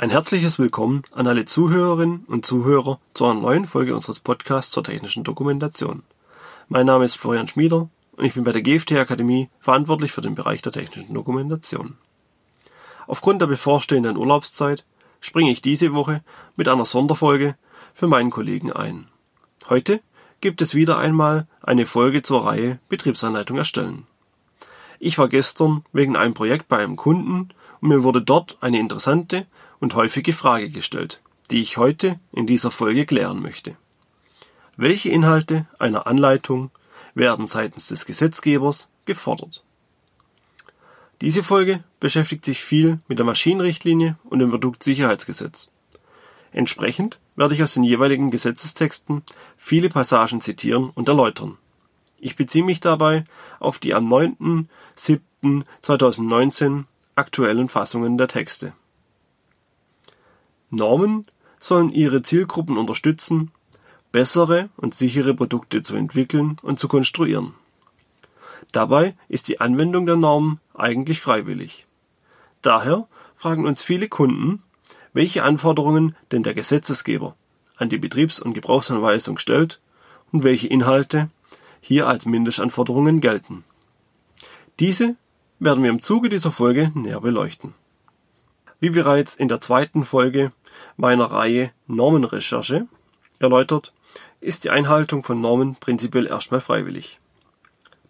Ein herzliches Willkommen an alle Zuhörerinnen und Zuhörer zu einer neuen Folge unseres Podcasts zur technischen Dokumentation. Mein Name ist Florian Schmieder und ich bin bei der GFT Akademie verantwortlich für den Bereich der technischen Dokumentation. Aufgrund der bevorstehenden Urlaubszeit springe ich diese Woche mit einer Sonderfolge für meinen Kollegen ein. Heute gibt es wieder einmal eine Folge zur Reihe Betriebsanleitung erstellen. Ich war gestern wegen einem Projekt bei einem Kunden und mir wurde dort eine interessante und häufige Frage gestellt, die ich heute in dieser Folge klären möchte. Welche Inhalte einer Anleitung werden seitens des Gesetzgebers gefordert? Diese Folge beschäftigt sich viel mit der Maschinenrichtlinie und dem Produktsicherheitsgesetz. Entsprechend werde ich aus den jeweiligen Gesetzestexten viele Passagen zitieren und erläutern. Ich beziehe mich dabei auf die am 9.7.2019 aktuellen Fassungen der Texte. Normen sollen ihre Zielgruppen unterstützen, bessere und sichere Produkte zu entwickeln und zu konstruieren. Dabei ist die Anwendung der Normen eigentlich freiwillig. Daher fragen uns viele Kunden, welche Anforderungen denn der Gesetzesgeber an die Betriebs- und Gebrauchsanweisung stellt und welche Inhalte hier als Mindestanforderungen gelten. Diese werden wir im Zuge dieser Folge näher beleuchten. Wie bereits in der zweiten Folge meiner Reihe Normenrecherche erläutert, ist die Einhaltung von Normen prinzipiell erstmal freiwillig.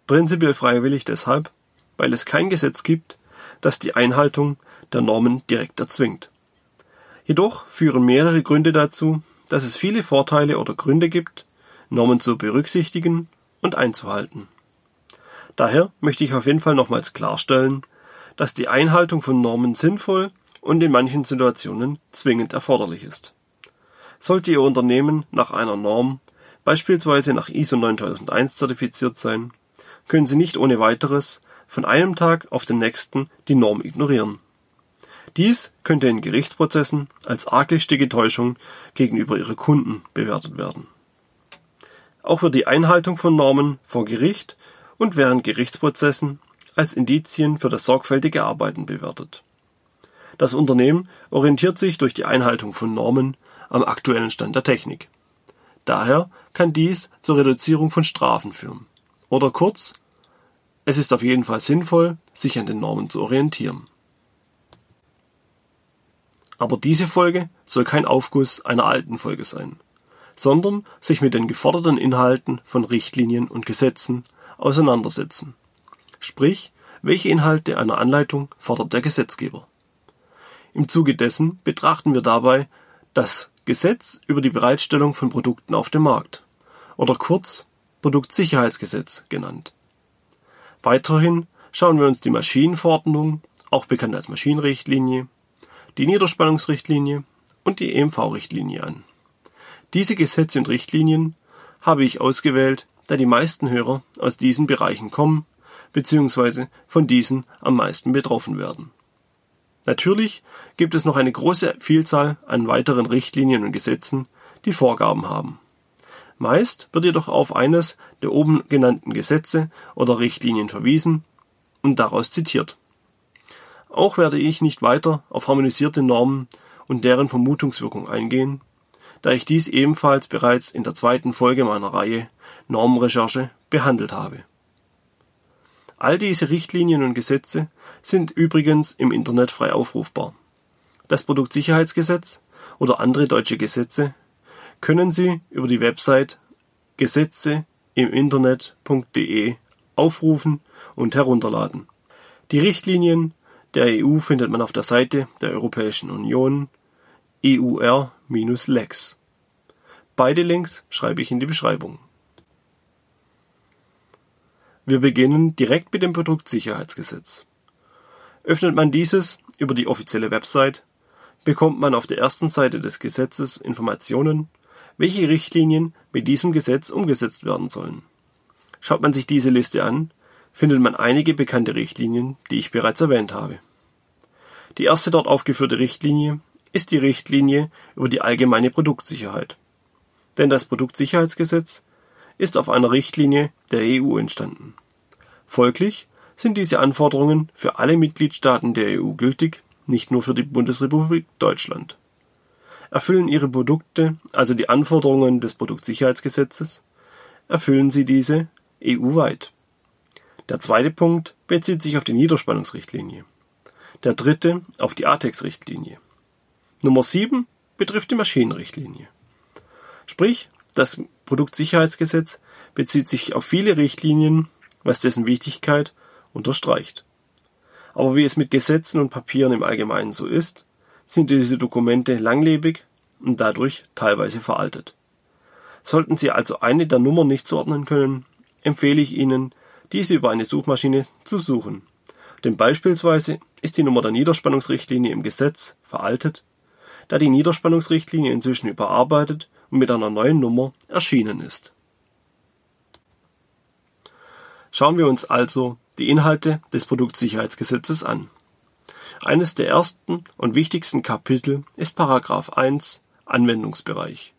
Prinzipiell freiwillig deshalb, weil es kein Gesetz gibt, das die Einhaltung der Normen direkt erzwingt. Jedoch führen mehrere Gründe dazu, dass es viele Vorteile oder Gründe gibt, Normen zu berücksichtigen und einzuhalten. Daher möchte ich auf jeden Fall nochmals klarstellen, dass die Einhaltung von Normen sinnvoll und in manchen Situationen zwingend erforderlich ist. Sollte Ihr Unternehmen nach einer Norm, beispielsweise nach ISO 9001 zertifiziert sein, können Sie nicht ohne weiteres von einem Tag auf den nächsten die Norm ignorieren. Dies könnte in Gerichtsprozessen als arglistige Täuschung gegenüber Ihrer Kunden bewertet werden. Auch wird die Einhaltung von Normen vor Gericht und während Gerichtsprozessen als Indizien für das sorgfältige Arbeiten bewertet. Das Unternehmen orientiert sich durch die Einhaltung von Normen am aktuellen Stand der Technik. Daher kann dies zur Reduzierung von Strafen führen. Oder kurz, es ist auf jeden Fall sinnvoll, sich an den Normen zu orientieren. Aber diese Folge soll kein Aufguss einer alten Folge sein, sondern sich mit den geforderten Inhalten von Richtlinien und Gesetzen auseinandersetzen. Sprich, welche Inhalte einer Anleitung fordert der Gesetzgeber? Im Zuge dessen betrachten wir dabei das Gesetz über die Bereitstellung von Produkten auf dem Markt oder kurz Produktsicherheitsgesetz genannt. Weiterhin schauen wir uns die Maschinenverordnung, auch bekannt als Maschinenrichtlinie, die Niederspannungsrichtlinie und die EMV-Richtlinie an. Diese Gesetze und Richtlinien habe ich ausgewählt, da die meisten Hörer aus diesen Bereichen kommen bzw. von diesen am meisten betroffen werden. Natürlich gibt es noch eine große Vielzahl an weiteren Richtlinien und Gesetzen, die Vorgaben haben. Meist wird jedoch auf eines der oben genannten Gesetze oder Richtlinien verwiesen und daraus zitiert. Auch werde ich nicht weiter auf harmonisierte Normen und deren Vermutungswirkung eingehen, da ich dies ebenfalls bereits in der zweiten Folge meiner Reihe Normenrecherche behandelt habe. All diese Richtlinien und Gesetze sind übrigens im Internet frei aufrufbar. Das Produktsicherheitsgesetz oder andere deutsche Gesetze können Sie über die Website Gesetze im Internet.de aufrufen und herunterladen. Die Richtlinien der EU findet man auf der Seite der Europäischen Union EUR-Lex. Beide Links schreibe ich in die Beschreibung. Wir beginnen direkt mit dem Produktsicherheitsgesetz. Öffnet man dieses über die offizielle Website, bekommt man auf der ersten Seite des Gesetzes Informationen, welche Richtlinien mit diesem Gesetz umgesetzt werden sollen. Schaut man sich diese Liste an, findet man einige bekannte Richtlinien, die ich bereits erwähnt habe. Die erste dort aufgeführte Richtlinie ist die Richtlinie über die allgemeine Produktsicherheit. Denn das Produktsicherheitsgesetz ist auf einer Richtlinie der EU entstanden. Folglich sind diese Anforderungen für alle Mitgliedstaaten der EU gültig, nicht nur für die Bundesrepublik Deutschland. Erfüllen Ihre Produkte also die Anforderungen des Produktsicherheitsgesetzes? Erfüllen sie diese EU-weit? Der zweite Punkt bezieht sich auf die Niederspannungsrichtlinie. Der dritte auf die ATEX-Richtlinie. Nummer 7 betrifft die Maschinenrichtlinie. Sprich, das Produktsicherheitsgesetz bezieht sich auf viele Richtlinien, was dessen Wichtigkeit unterstreicht. Aber wie es mit Gesetzen und Papieren im Allgemeinen so ist, sind diese Dokumente langlebig und dadurch teilweise veraltet. Sollten Sie also eine der Nummern nicht zuordnen können, empfehle ich Ihnen, diese über eine Suchmaschine zu suchen. Denn beispielsweise ist die Nummer der Niederspannungsrichtlinie im Gesetz veraltet, da die Niederspannungsrichtlinie inzwischen überarbeitet und mit einer neuen Nummer erschienen ist. Schauen wir uns also die Inhalte des Produktsicherheitsgesetzes an. Eines der ersten und wichtigsten Kapitel ist Paragraph 1 Anwendungsbereich.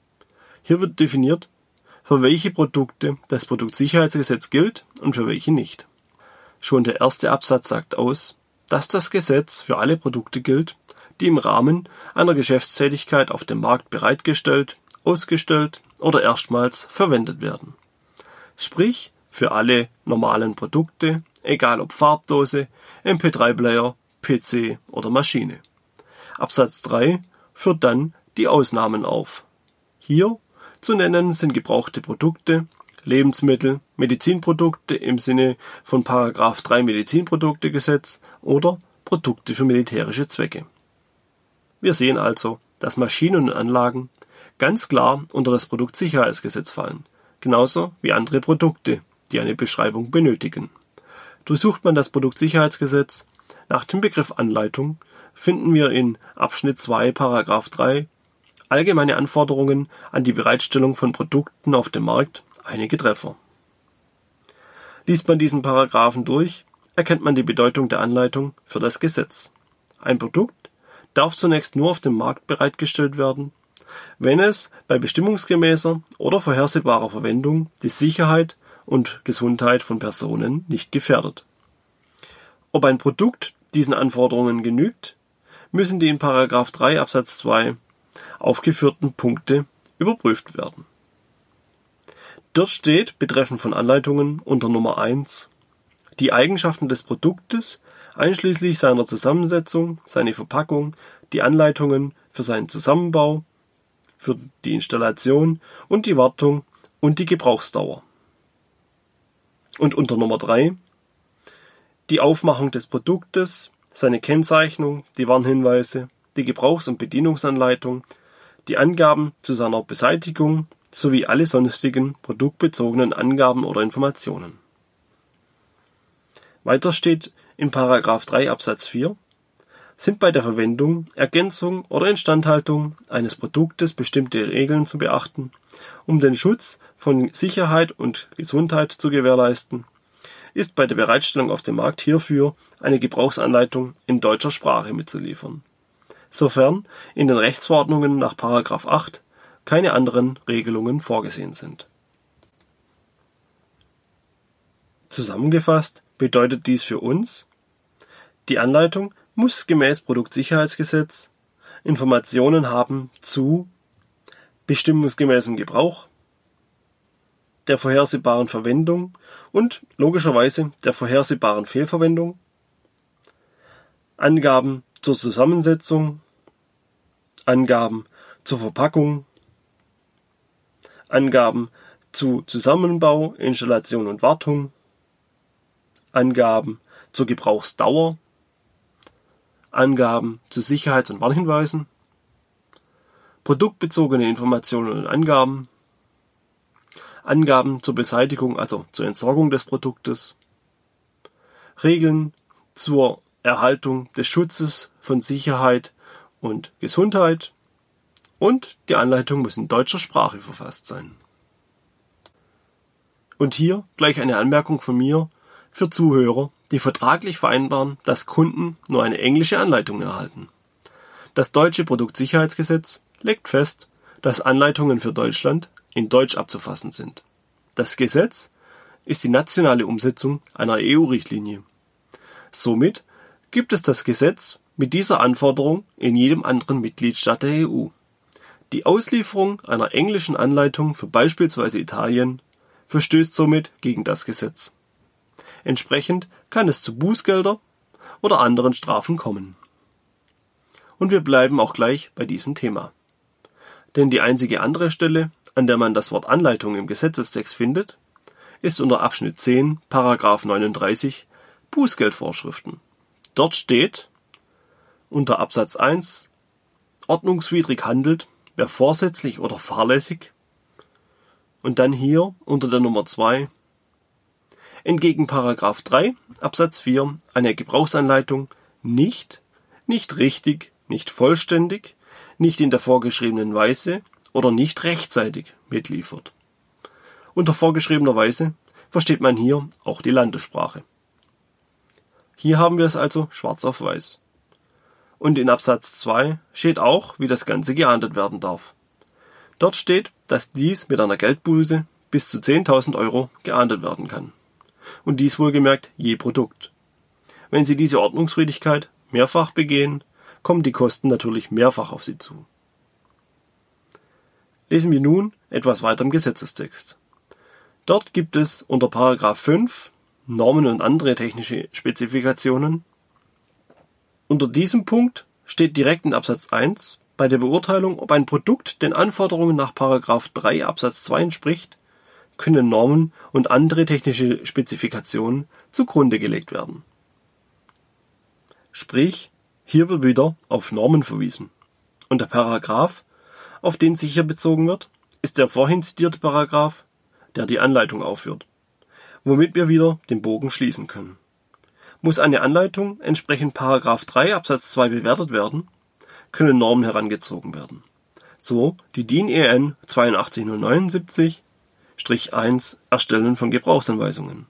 Hier wird definiert, für welche Produkte das Produktsicherheitsgesetz gilt und für welche nicht. Schon der erste Absatz sagt aus, dass das Gesetz für alle Produkte gilt, die im Rahmen einer Geschäftstätigkeit auf dem Markt bereitgestellt, ausgestellt oder erstmals verwendet werden. Sprich, für alle normalen Produkte, egal ob Farbdose, MP3-Player, PC oder Maschine. Absatz 3 führt dann die Ausnahmen auf. Hier zu nennen sind gebrauchte Produkte, Lebensmittel, Medizinprodukte im Sinne von Paragraph 3 Medizinproduktegesetz oder Produkte für militärische Zwecke. Wir sehen also, dass Maschinen und Anlagen ganz klar unter das Produktsicherheitsgesetz fallen, genauso wie andere Produkte, die eine Beschreibung benötigen. Durchsucht man das Produktsicherheitsgesetz nach dem Begriff Anleitung, finden wir in Abschnitt 2 Paragraph 3 Allgemeine Anforderungen an die Bereitstellung von Produkten auf dem Markt einige Treffer. Liest man diesen Paragraphen durch, erkennt man die Bedeutung der Anleitung für das Gesetz. Ein Produkt darf zunächst nur auf dem Markt bereitgestellt werden, wenn es bei bestimmungsgemäßer oder vorhersehbarer Verwendung die Sicherheit und Gesundheit von Personen nicht gefährdet. Ob ein Produkt diesen Anforderungen genügt, müssen die in 3 Absatz 2 aufgeführten Punkte überprüft werden. Dort steht betreffend von Anleitungen unter Nummer 1 die Eigenschaften des Produktes einschließlich seiner Zusammensetzung, seine Verpackung, die Anleitungen für seinen Zusammenbau, für die Installation und die Wartung und die Gebrauchsdauer. Und unter Nummer 3 die Aufmachung des Produktes, seine Kennzeichnung, die Warnhinweise, die Gebrauchs- und Bedienungsanleitung, die Angaben zu seiner Beseitigung sowie alle sonstigen produktbezogenen Angaben oder Informationen. Weiter steht in § 3 Absatz 4 sind bei der Verwendung, Ergänzung oder Instandhaltung eines Produktes bestimmte Regeln zu beachten, um den Schutz von Sicherheit und Gesundheit zu gewährleisten, ist bei der Bereitstellung auf dem Markt hierfür eine Gebrauchsanleitung in deutscher Sprache mitzuliefern sofern in den Rechtsverordnungen nach § 8 keine anderen Regelungen vorgesehen sind. Zusammengefasst bedeutet dies für uns: Die Anleitung muss gemäß Produktsicherheitsgesetz Informationen haben zu bestimmungsgemäßem Gebrauch, der vorhersehbaren Verwendung und logischerweise der vorhersehbaren Fehlverwendung, Angaben zur Zusammensetzung, Angaben zur Verpackung, Angaben zu Zusammenbau, Installation und Wartung, Angaben zur Gebrauchsdauer, Angaben zu Sicherheits- und Warnhinweisen, produktbezogene Informationen und Angaben, Angaben zur Beseitigung, also zur Entsorgung des Produktes, Regeln zur Erhaltung des Schutzes von Sicherheit und Gesundheit und die Anleitung muss in deutscher Sprache verfasst sein. Und hier gleich eine Anmerkung von mir für Zuhörer, die vertraglich vereinbaren, dass Kunden nur eine englische Anleitung erhalten. Das deutsche Produktsicherheitsgesetz legt fest, dass Anleitungen für Deutschland in Deutsch abzufassen sind. Das Gesetz ist die nationale Umsetzung einer EU-Richtlinie. Somit gibt es das Gesetz mit dieser Anforderung in jedem anderen Mitgliedstaat der EU. Die Auslieferung einer englischen Anleitung für beispielsweise Italien verstößt somit gegen das Gesetz. Entsprechend kann es zu Bußgelder oder anderen Strafen kommen. Und wir bleiben auch gleich bei diesem Thema. Denn die einzige andere Stelle, an der man das Wort Anleitung im Gesetzestext findet, ist unter Abschnitt 10, Paragraph 39 Bußgeldvorschriften. Dort steht unter Absatz 1 ordnungswidrig handelt, wer vorsätzlich oder fahrlässig und dann hier unter der Nummer 2 entgegen Paragraph 3 Absatz 4 eine Gebrauchsanleitung nicht, nicht richtig, nicht vollständig, nicht in der vorgeschriebenen Weise oder nicht rechtzeitig mitliefert. Unter vorgeschriebener Weise versteht man hier auch die Landessprache. Hier haben wir es also schwarz auf weiß. Und in Absatz 2 steht auch, wie das Ganze geahndet werden darf. Dort steht, dass dies mit einer Geldbuße bis zu 10.000 Euro geahndet werden kann. Und dies wohlgemerkt je Produkt. Wenn Sie diese Ordnungswidrigkeit mehrfach begehen, kommen die Kosten natürlich mehrfach auf Sie zu. Lesen wir nun etwas weiter im Gesetzestext. Dort gibt es unter Paragraph 5 Normen und andere technische Spezifikationen. Unter diesem Punkt steht direkt in Absatz 1 bei der Beurteilung, ob ein Produkt den Anforderungen nach Paragraph 3 Absatz 2 entspricht, können Normen und andere technische Spezifikationen zugrunde gelegt werden. Sprich, hier wird wieder auf Normen verwiesen. Und der Paragraph, auf den sich hier bezogen wird, ist der vorhin zitierte Paragraph, der die Anleitung aufführt, womit wir wieder den Bogen schließen können. Muss eine Anleitung entsprechend Paragraph 3 Absatz 2 bewertet werden, können Normen herangezogen werden. So die DIN EN 82079-1 Erstellen von Gebrauchsanweisungen.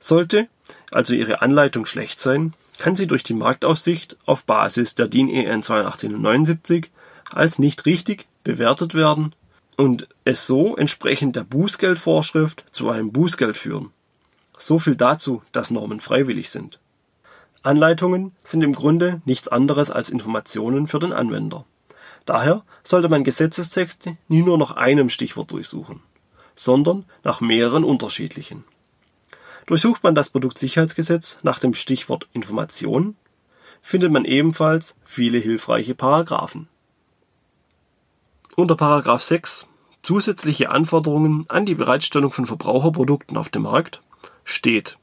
Sollte also Ihre Anleitung schlecht sein, kann sie durch die Marktaussicht auf Basis der DIN EN 8279 als nicht richtig bewertet werden und es so entsprechend der Bußgeldvorschrift zu einem Bußgeld führen. So viel dazu, dass Normen freiwillig sind. Anleitungen sind im Grunde nichts anderes als Informationen für den Anwender. Daher sollte man Gesetzestexte nie nur nach einem Stichwort durchsuchen, sondern nach mehreren unterschiedlichen. Durchsucht man das Produktsicherheitsgesetz nach dem Stichwort Information, findet man ebenfalls viele hilfreiche Paragraphen. Unter Paragraph 6 Zusätzliche Anforderungen an die Bereitstellung von Verbraucherprodukten auf dem Markt steht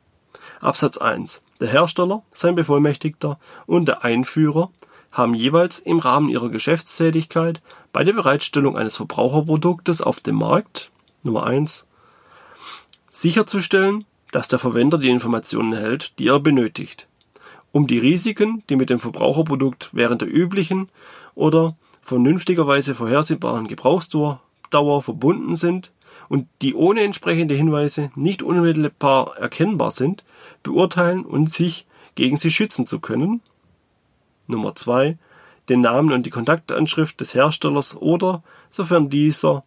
Absatz 1 Der Hersteller, sein Bevollmächtigter und der Einführer haben jeweils im Rahmen ihrer Geschäftstätigkeit bei der Bereitstellung eines Verbraucherproduktes auf dem Markt Nummer 1 sicherzustellen, dass der Verwender die Informationen erhält, die er benötigt, um die Risiken, die mit dem Verbraucherprodukt während der üblichen oder vernünftigerweise vorhersehbaren Gebrauchsdauer verbunden sind und die ohne entsprechende Hinweise nicht unmittelbar erkennbar sind, beurteilen und sich gegen sie schützen zu können. Nummer zwei Den Namen und die Kontaktanschrift des Herstellers oder, sofern dieser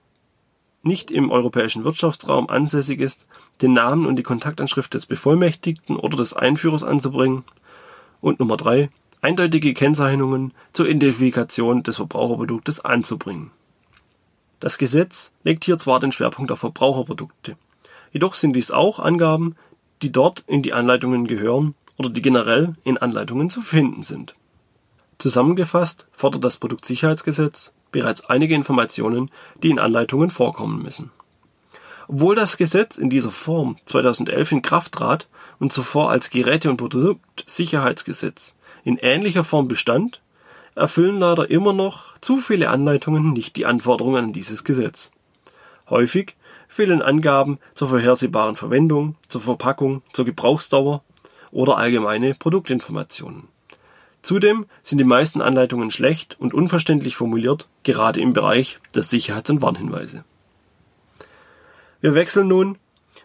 nicht im europäischen Wirtschaftsraum ansässig ist, den Namen und die Kontaktanschrift des Bevollmächtigten oder des Einführers anzubringen. Und Nummer drei, eindeutige Kennzeichnungen zur Identifikation des Verbraucherproduktes anzubringen. Das Gesetz legt hier zwar den Schwerpunkt auf Verbraucherprodukte, jedoch sind dies auch Angaben, die dort in die Anleitungen gehören oder die generell in Anleitungen zu finden sind. Zusammengefasst fordert das Produktsicherheitsgesetz bereits einige Informationen, die in Anleitungen vorkommen müssen. Obwohl das Gesetz in dieser Form 2011 in Kraft trat und zuvor als Geräte- und Produktsicherheitsgesetz in ähnlicher Form bestand, erfüllen leider immer noch zu viele Anleitungen nicht die Anforderungen an dieses Gesetz. Häufig fehlen Angaben zur vorhersehbaren Verwendung, zur Verpackung, zur Gebrauchsdauer oder allgemeine Produktinformationen. Zudem sind die meisten Anleitungen schlecht und unverständlich formuliert, gerade im Bereich der Sicherheits- und Warnhinweise. Wir wechseln nun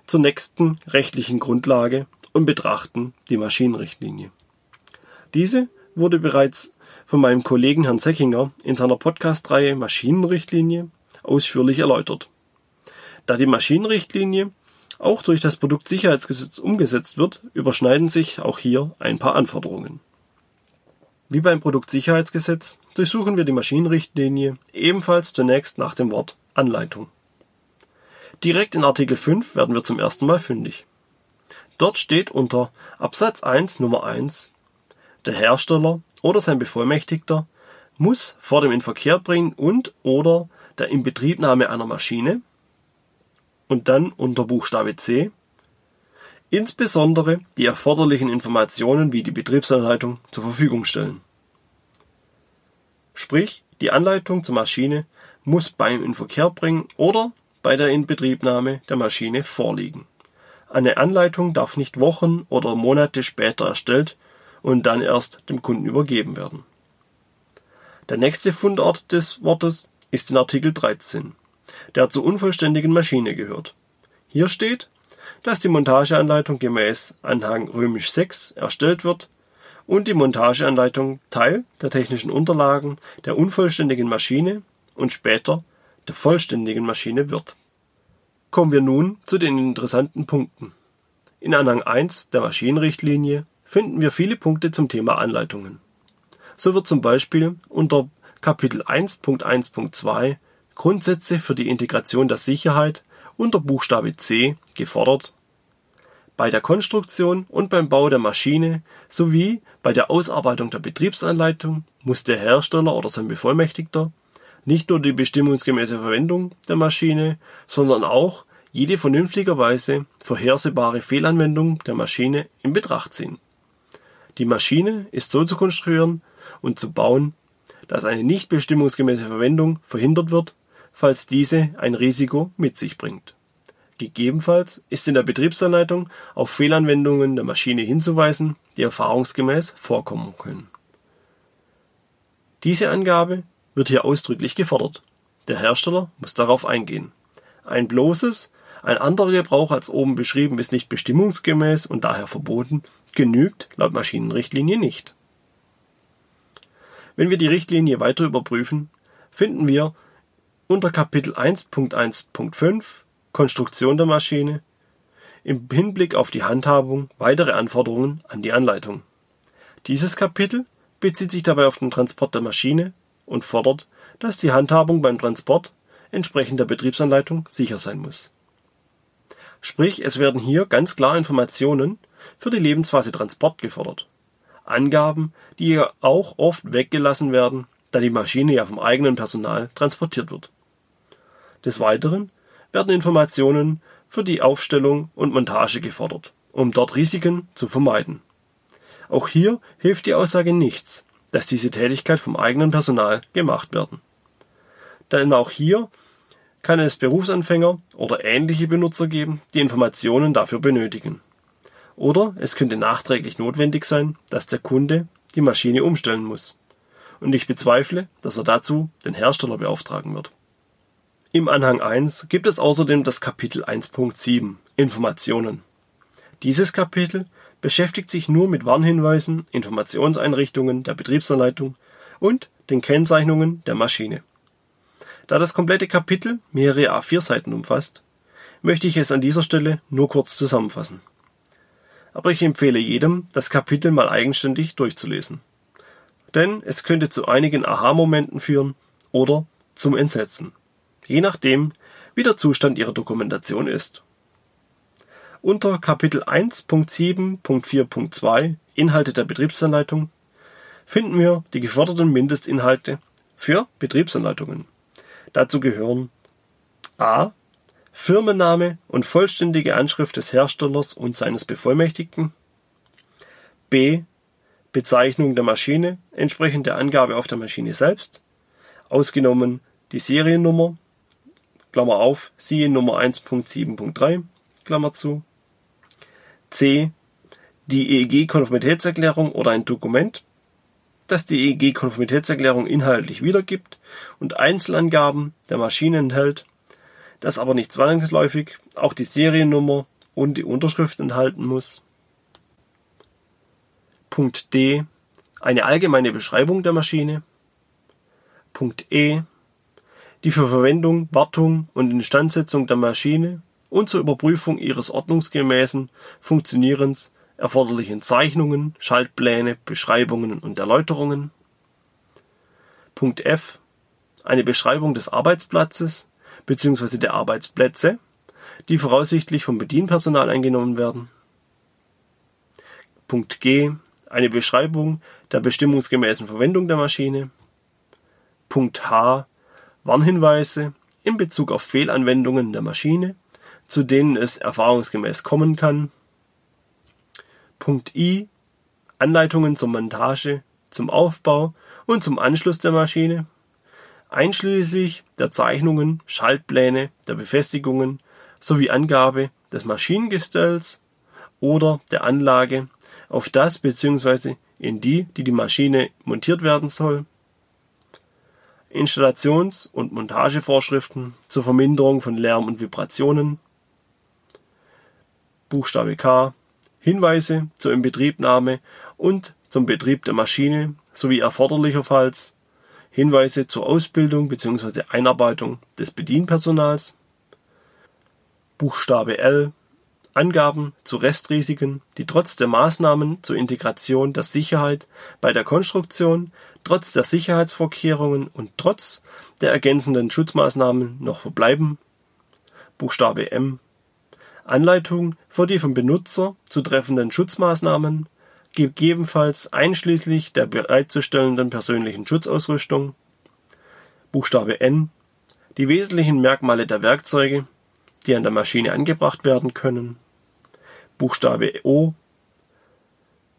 zur nächsten rechtlichen Grundlage und betrachten die Maschinenrichtlinie. Diese wurde bereits von meinem Kollegen Herrn Zeckinger in seiner Podcast-Reihe Maschinenrichtlinie ausführlich erläutert. Da die Maschinenrichtlinie auch durch das Produktsicherheitsgesetz umgesetzt wird, überschneiden sich auch hier ein paar Anforderungen. Wie beim Produktsicherheitsgesetz durchsuchen wir die Maschinenrichtlinie ebenfalls zunächst nach dem Wort Anleitung. Direkt in Artikel 5 werden wir zum ersten Mal fündig. Dort steht unter Absatz 1 Nummer 1 der Hersteller oder sein Bevollmächtigter muss vor dem Inverkehrbringen und oder der Inbetriebnahme einer Maschine und dann unter Buchstabe C insbesondere die erforderlichen Informationen wie die Betriebsanleitung zur Verfügung stellen. Sprich, die Anleitung zur Maschine muss beim Inverkehrbringen oder bei der Inbetriebnahme der Maschine vorliegen. Eine Anleitung darf nicht Wochen oder Monate später erstellt und dann erst dem Kunden übergeben werden. Der nächste Fundort des Wortes ist in Artikel 13, der zur unvollständigen Maschine gehört. Hier steht, dass die Montageanleitung gemäß Anhang römisch 6 erstellt wird und die Montageanleitung Teil der technischen Unterlagen der unvollständigen Maschine und später der vollständigen Maschine wird. Kommen wir nun zu den interessanten Punkten. In Anhang 1 der Maschinenrichtlinie finden wir viele Punkte zum Thema Anleitungen. So wird zum Beispiel unter Kapitel 1.1.2 Grundsätze für die Integration der Sicherheit unter Buchstabe C gefordert, bei der Konstruktion und beim Bau der Maschine sowie bei der Ausarbeitung der Betriebsanleitung muss der Hersteller oder sein Bevollmächtigter nicht nur die bestimmungsgemäße Verwendung der Maschine, sondern auch jede vernünftigerweise vorhersehbare Fehlanwendung der Maschine in Betracht ziehen. Die Maschine ist so zu konstruieren, und zu bauen, dass eine nicht bestimmungsgemäße Verwendung verhindert wird, falls diese ein Risiko mit sich bringt. Gegebenenfalls ist in der Betriebsanleitung auf Fehlanwendungen der Maschine hinzuweisen, die erfahrungsgemäß vorkommen können. Diese Angabe wird hier ausdrücklich gefordert. Der Hersteller muss darauf eingehen. Ein bloßes, ein anderer Gebrauch als oben beschrieben ist nicht bestimmungsgemäß und daher verboten, genügt laut Maschinenrichtlinie nicht. Wenn wir die Richtlinie weiter überprüfen, finden wir unter Kapitel 1.1.5 Konstruktion der Maschine im Hinblick auf die Handhabung weitere Anforderungen an die Anleitung. Dieses Kapitel bezieht sich dabei auf den Transport der Maschine und fordert, dass die Handhabung beim Transport entsprechend der Betriebsanleitung sicher sein muss. Sprich, es werden hier ganz klar Informationen für die Lebensphase Transport gefordert. Angaben, die auch oft weggelassen werden, da die Maschine ja vom eigenen Personal transportiert wird. Des Weiteren werden Informationen für die Aufstellung und Montage gefordert, um dort Risiken zu vermeiden. Auch hier hilft die Aussage nichts, dass diese Tätigkeit vom eigenen Personal gemacht werden. Denn auch hier kann es Berufsanfänger oder ähnliche Benutzer geben, die Informationen dafür benötigen. Oder es könnte nachträglich notwendig sein, dass der Kunde die Maschine umstellen muss. Und ich bezweifle, dass er dazu den Hersteller beauftragen wird. Im Anhang 1 gibt es außerdem das Kapitel 1.7 Informationen. Dieses Kapitel beschäftigt sich nur mit Warnhinweisen, Informationseinrichtungen der Betriebsanleitung und den Kennzeichnungen der Maschine. Da das komplette Kapitel mehrere A4-Seiten umfasst, möchte ich es an dieser Stelle nur kurz zusammenfassen aber ich empfehle jedem, das Kapitel mal eigenständig durchzulesen. Denn es könnte zu einigen Aha-Momenten führen oder zum Entsetzen, je nachdem, wie der Zustand Ihrer Dokumentation ist. Unter Kapitel 1.7.4.2 Inhalte der Betriebsanleitung finden wir die geforderten Mindestinhalte für Betriebsanleitungen. Dazu gehören a. Firmenname und vollständige Anschrift des Herstellers und seines Bevollmächtigten. B. Bezeichnung der Maschine entsprechend der Angabe auf der Maschine selbst, ausgenommen die Seriennummer Klammer auf, siehe Nummer 1.7.3, Klammer zu. C. Die EEG-Konformitätserklärung oder ein Dokument, das die EEG-Konformitätserklärung inhaltlich wiedergibt und Einzelangaben der Maschine enthält, das aber nicht zwangsläufig auch die Seriennummer und die Unterschrift enthalten muss. Punkt D. Eine allgemeine Beschreibung der Maschine. Punkt E. Die für Verwendung, Wartung und Instandsetzung der Maschine und zur Überprüfung ihres ordnungsgemäßen Funktionierens erforderlichen Zeichnungen, Schaltpläne, Beschreibungen und Erläuterungen. Punkt F. Eine Beschreibung des Arbeitsplatzes bzw. der Arbeitsplätze, die voraussichtlich vom Bedienpersonal eingenommen werden. Punkt G. Eine Beschreibung der bestimmungsgemäßen Verwendung der Maschine. Punkt H. Warnhinweise in Bezug auf Fehlanwendungen der Maschine, zu denen es erfahrungsgemäß kommen kann. Punkt I. Anleitungen zur Montage, zum Aufbau und zum Anschluss der Maschine, einschließlich der Zeichnungen, Schaltpläne, der Befestigungen sowie Angabe des Maschinengestells oder der Anlage, auf das bzw. in die, die die Maschine montiert werden soll. Installations- und Montagevorschriften zur Verminderung von Lärm und Vibrationen. Buchstabe K. Hinweise zur Inbetriebnahme und zum Betrieb der Maschine sowie erforderlicherfalls Hinweise zur Ausbildung bzw. Einarbeitung des Bedienpersonals. Buchstabe L Angaben zu Restrisiken, die trotz der Maßnahmen zur Integration der Sicherheit bei der Konstruktion, trotz der Sicherheitsvorkehrungen und trotz der ergänzenden Schutzmaßnahmen noch verbleiben. Buchstabe M Anleitung für die vom Benutzer zu treffenden Schutzmaßnahmen, gegebenenfalls einschließlich der bereitzustellenden persönlichen Schutzausrüstung. Buchstabe N Die wesentlichen Merkmale der Werkzeuge, die an der Maschine angebracht werden können. Buchstabe O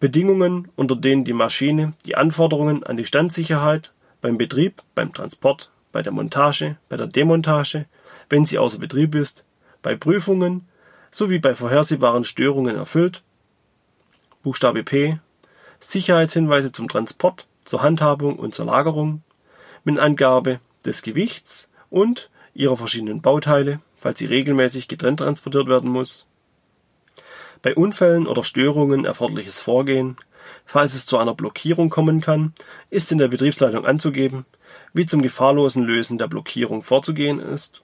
Bedingungen, unter denen die Maschine die Anforderungen an die Standsicherheit beim Betrieb, beim Transport, bei der Montage, bei der Demontage, wenn sie außer Betrieb ist, bei Prüfungen sowie bei vorhersehbaren Störungen erfüllt. Buchstabe P Sicherheitshinweise zum Transport, zur Handhabung und zur Lagerung mit Angabe des Gewichts und ihrer verschiedenen Bauteile, falls sie regelmäßig getrennt transportiert werden muss. Bei Unfällen oder Störungen erforderliches Vorgehen, falls es zu einer Blockierung kommen kann, ist in der Betriebsleitung anzugeben, wie zum gefahrlosen Lösen der Blockierung vorzugehen ist.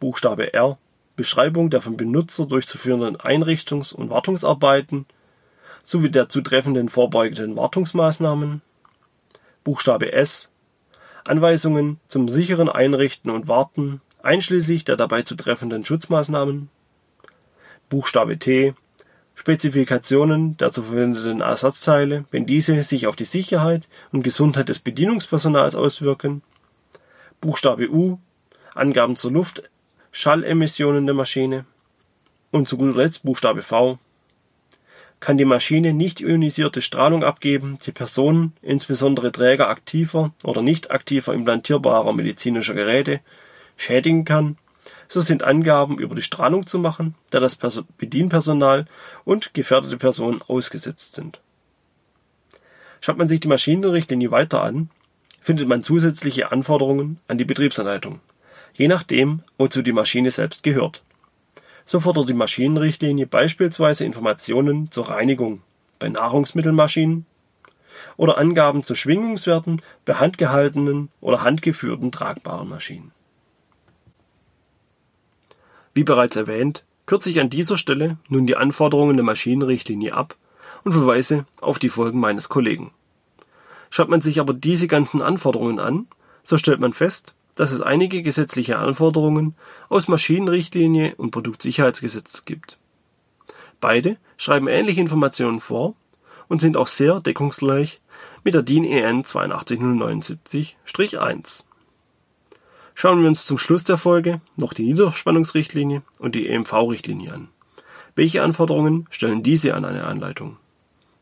Buchstabe R Beschreibung der vom Benutzer durchzuführenden Einrichtungs- und Wartungsarbeiten sowie der zutreffenden vorbeugenden Wartungsmaßnahmen. Buchstabe S Anweisungen zum sicheren Einrichten und Warten einschließlich der dabei zu treffenden Schutzmaßnahmen. Buchstabe T Spezifikationen der zu verwendenden Ersatzteile, wenn diese sich auf die Sicherheit und Gesundheit des Bedienungspersonals auswirken. Buchstabe U Angaben zur Luft Schallemissionen der Maschine. Und zu guter Letzt Buchstabe V kann die Maschine nicht ionisierte Strahlung abgeben, die Personen, insbesondere Träger aktiver oder nicht aktiver implantierbarer medizinischer Geräte, schädigen kann, so sind Angaben über die Strahlung zu machen, da das Bedienpersonal und gefährdete Personen ausgesetzt sind. Schaut man sich die Maschinenrichtlinie weiter an, findet man zusätzliche Anforderungen an die Betriebsanleitung, je nachdem, wozu die Maschine selbst gehört. So fordert die Maschinenrichtlinie beispielsweise Informationen zur Reinigung bei Nahrungsmittelmaschinen oder Angaben zu Schwingungswerten bei handgehaltenen oder handgeführten tragbaren Maschinen. Wie bereits erwähnt, kürze ich an dieser Stelle nun die Anforderungen der Maschinenrichtlinie ab und verweise auf die Folgen meines Kollegen. Schaut man sich aber diese ganzen Anforderungen an, so stellt man fest, dass es einige gesetzliche Anforderungen aus Maschinenrichtlinie und Produktsicherheitsgesetz gibt. Beide schreiben ähnliche Informationen vor und sind auch sehr deckungsgleich mit der DIN EN 82079-1. Schauen wir uns zum Schluss der Folge noch die Niederspannungsrichtlinie und die EMV-Richtlinie an. Welche Anforderungen stellen diese an eine Anleitung?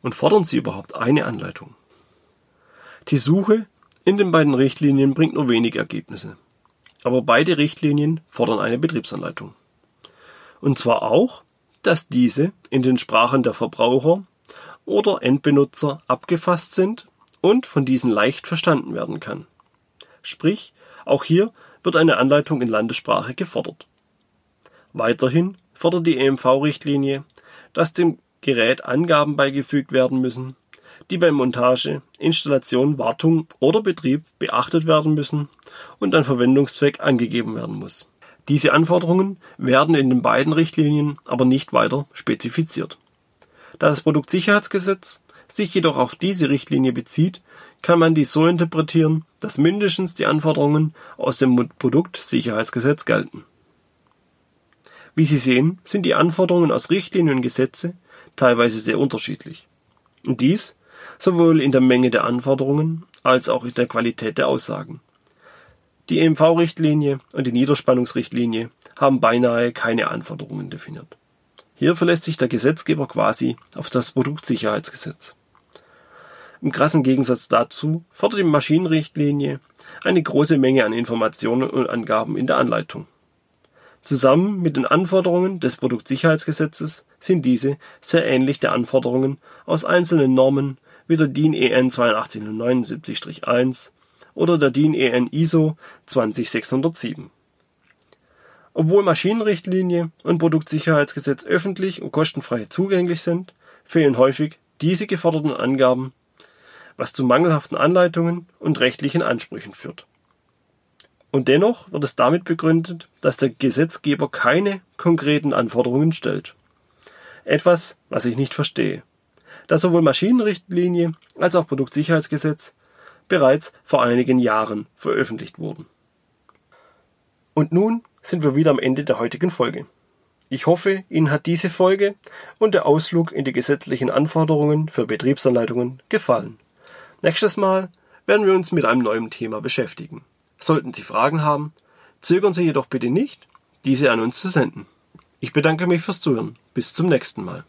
Und fordern sie überhaupt eine Anleitung? Die Suche in den beiden Richtlinien bringt nur wenig Ergebnisse. Aber beide Richtlinien fordern eine Betriebsanleitung. Und zwar auch, dass diese in den Sprachen der Verbraucher oder Endbenutzer abgefasst sind und von diesen leicht verstanden werden kann. Sprich, auch hier wird eine Anleitung in Landessprache gefordert. Weiterhin fordert die EMV-Richtlinie, dass dem Gerät Angaben beigefügt werden müssen, die bei Montage, Installation, Wartung oder Betrieb beachtet werden müssen und ein Verwendungszweck angegeben werden muss. Diese Anforderungen werden in den beiden Richtlinien aber nicht weiter spezifiziert. Da das Produktsicherheitsgesetz sich jedoch auf diese Richtlinie bezieht, kann man dies so interpretieren, dass mindestens die Anforderungen aus dem Produktsicherheitsgesetz gelten. Wie Sie sehen, sind die Anforderungen aus Richtlinien und Gesetze teilweise sehr unterschiedlich. Und dies sowohl in der Menge der Anforderungen als auch in der Qualität der Aussagen. Die EMV-Richtlinie und die Niederspannungsrichtlinie haben beinahe keine Anforderungen definiert. Hier verlässt sich der Gesetzgeber quasi auf das Produktsicherheitsgesetz. Im krassen Gegensatz dazu fordert die Maschinenrichtlinie eine große Menge an Informationen und Angaben in der Anleitung. Zusammen mit den Anforderungen des Produktsicherheitsgesetzes sind diese sehr ähnlich der Anforderungen aus einzelnen Normen wie der DIN EN 82079-1 oder der DIN EN ISO 20607. Obwohl Maschinenrichtlinie und Produktsicherheitsgesetz öffentlich und kostenfrei zugänglich sind, fehlen häufig diese geforderten Angaben, was zu mangelhaften Anleitungen und rechtlichen Ansprüchen führt. Und dennoch wird es damit begründet, dass der Gesetzgeber keine konkreten Anforderungen stellt. Etwas, was ich nicht verstehe da sowohl Maschinenrichtlinie als auch Produktsicherheitsgesetz bereits vor einigen Jahren veröffentlicht wurden. Und nun sind wir wieder am Ende der heutigen Folge. Ich hoffe, Ihnen hat diese Folge und der Ausflug in die gesetzlichen Anforderungen für Betriebsanleitungen gefallen. Nächstes Mal werden wir uns mit einem neuen Thema beschäftigen. Sollten Sie Fragen haben, zögern Sie jedoch bitte nicht, diese an uns zu senden. Ich bedanke mich fürs Zuhören. Bis zum nächsten Mal.